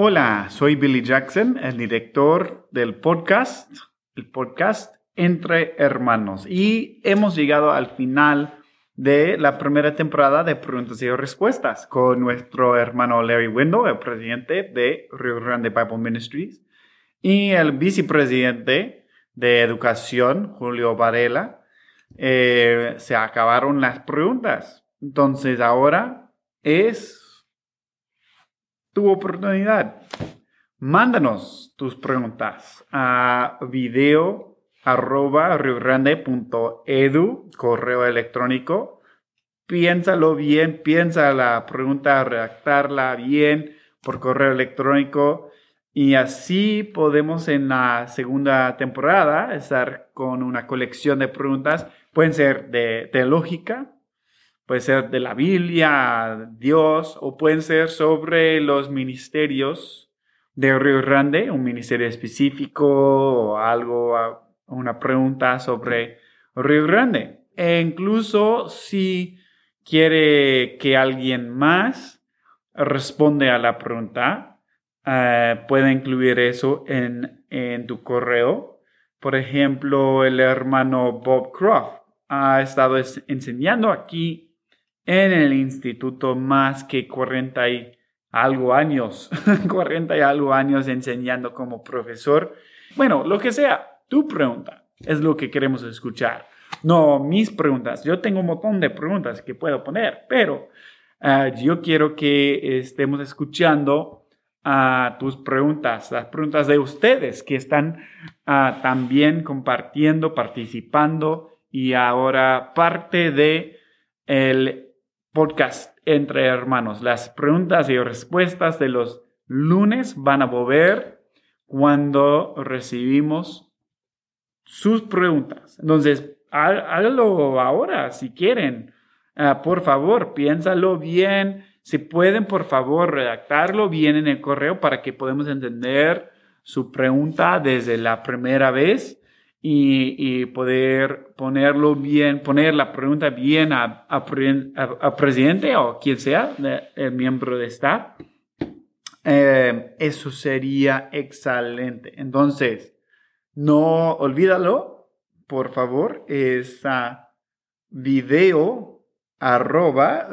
Hola, soy Billy Jackson, el director del podcast, el podcast Entre Hermanos. Y hemos llegado al final de la primera temporada de preguntas y respuestas con nuestro hermano Larry Window, el presidente de Rio Grande Bible Ministries, y el vicepresidente de Educación, Julio Varela. Eh, se acabaron las preguntas. Entonces ahora es tu oportunidad. Mándanos tus preguntas a video arroba edu, correo electrónico. Piénsalo bien, piensa la pregunta, redactarla bien por correo electrónico y así podemos en la segunda temporada estar con una colección de preguntas. Pueden ser de, de lógica, puede ser de la Biblia, Dios, o pueden ser sobre los ministerios de Río Grande, un ministerio específico o algo, una pregunta sobre Río Grande. E incluso si quiere que alguien más responde a la pregunta, eh, puede incluir eso en, en tu correo. Por ejemplo, el hermano Bob Croft ha estado enseñando aquí en el instituto más que 40 y algo años, 40 y algo años enseñando como profesor. Bueno, lo que sea, tu pregunta es lo que queremos escuchar. No mis preguntas. Yo tengo un montón de preguntas que puedo poner, pero ah, yo quiero que estemos escuchando a tus preguntas, las preguntas de ustedes que están ah, también compartiendo, participando y ahora parte de el podcast entre hermanos. Las preguntas y respuestas de los lunes van a volver cuando recibimos sus preguntas. Entonces, hágalo ahora si quieren. Ah, por favor, piénsalo bien. Si pueden, por favor, redactarlo bien en el correo para que podamos entender su pregunta desde la primera vez y, poder ponerlo bien, poner la pregunta bien a, a, presidente o quien sea, el miembro de staff. Eh, eso sería excelente. Entonces, no olvídalo, por favor, es a video arroba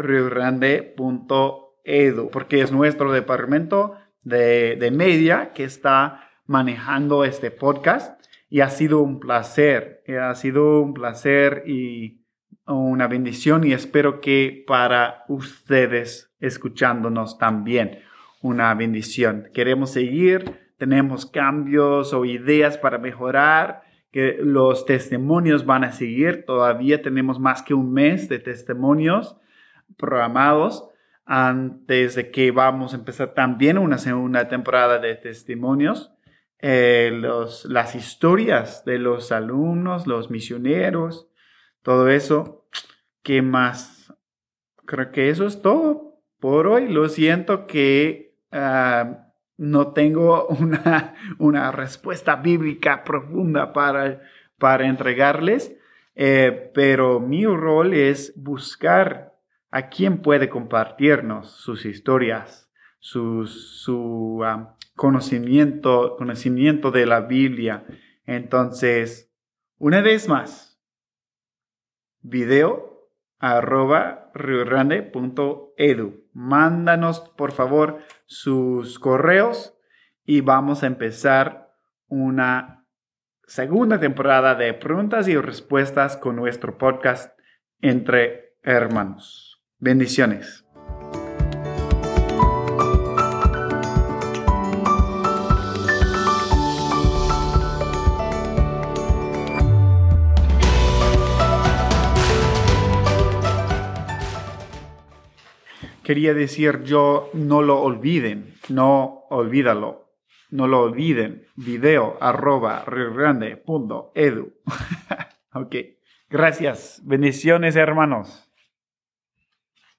edu porque es nuestro departamento de, de media que está manejando este podcast y ha sido un placer, eh, ha sido un placer y una bendición y espero que para ustedes escuchándonos también una bendición. Queremos seguir, tenemos cambios o ideas para mejorar, que los testimonios van a seguir, todavía tenemos más que un mes de testimonios programados antes de que vamos a empezar también una segunda temporada de testimonios eh, los, las historias de los alumnos, los misioneros, todo eso. ¿Qué más? Creo que eso es todo por hoy. Lo siento que ah, no tengo una, una, respuesta bíblica profunda para, para entregarles, eh, pero mi rol es buscar a quien puede compartirnos sus historias, su, conocimiento, conocimiento de la Biblia. Entonces, una vez más, video arroba edu. Mándanos, por favor, sus correos y vamos a empezar una segunda temporada de preguntas y respuestas con nuestro podcast entre hermanos. Bendiciones. Quería decir yo, no lo olviden, no olvídalo, no lo olviden, video arroba edu. ok, gracias, bendiciones hermanos.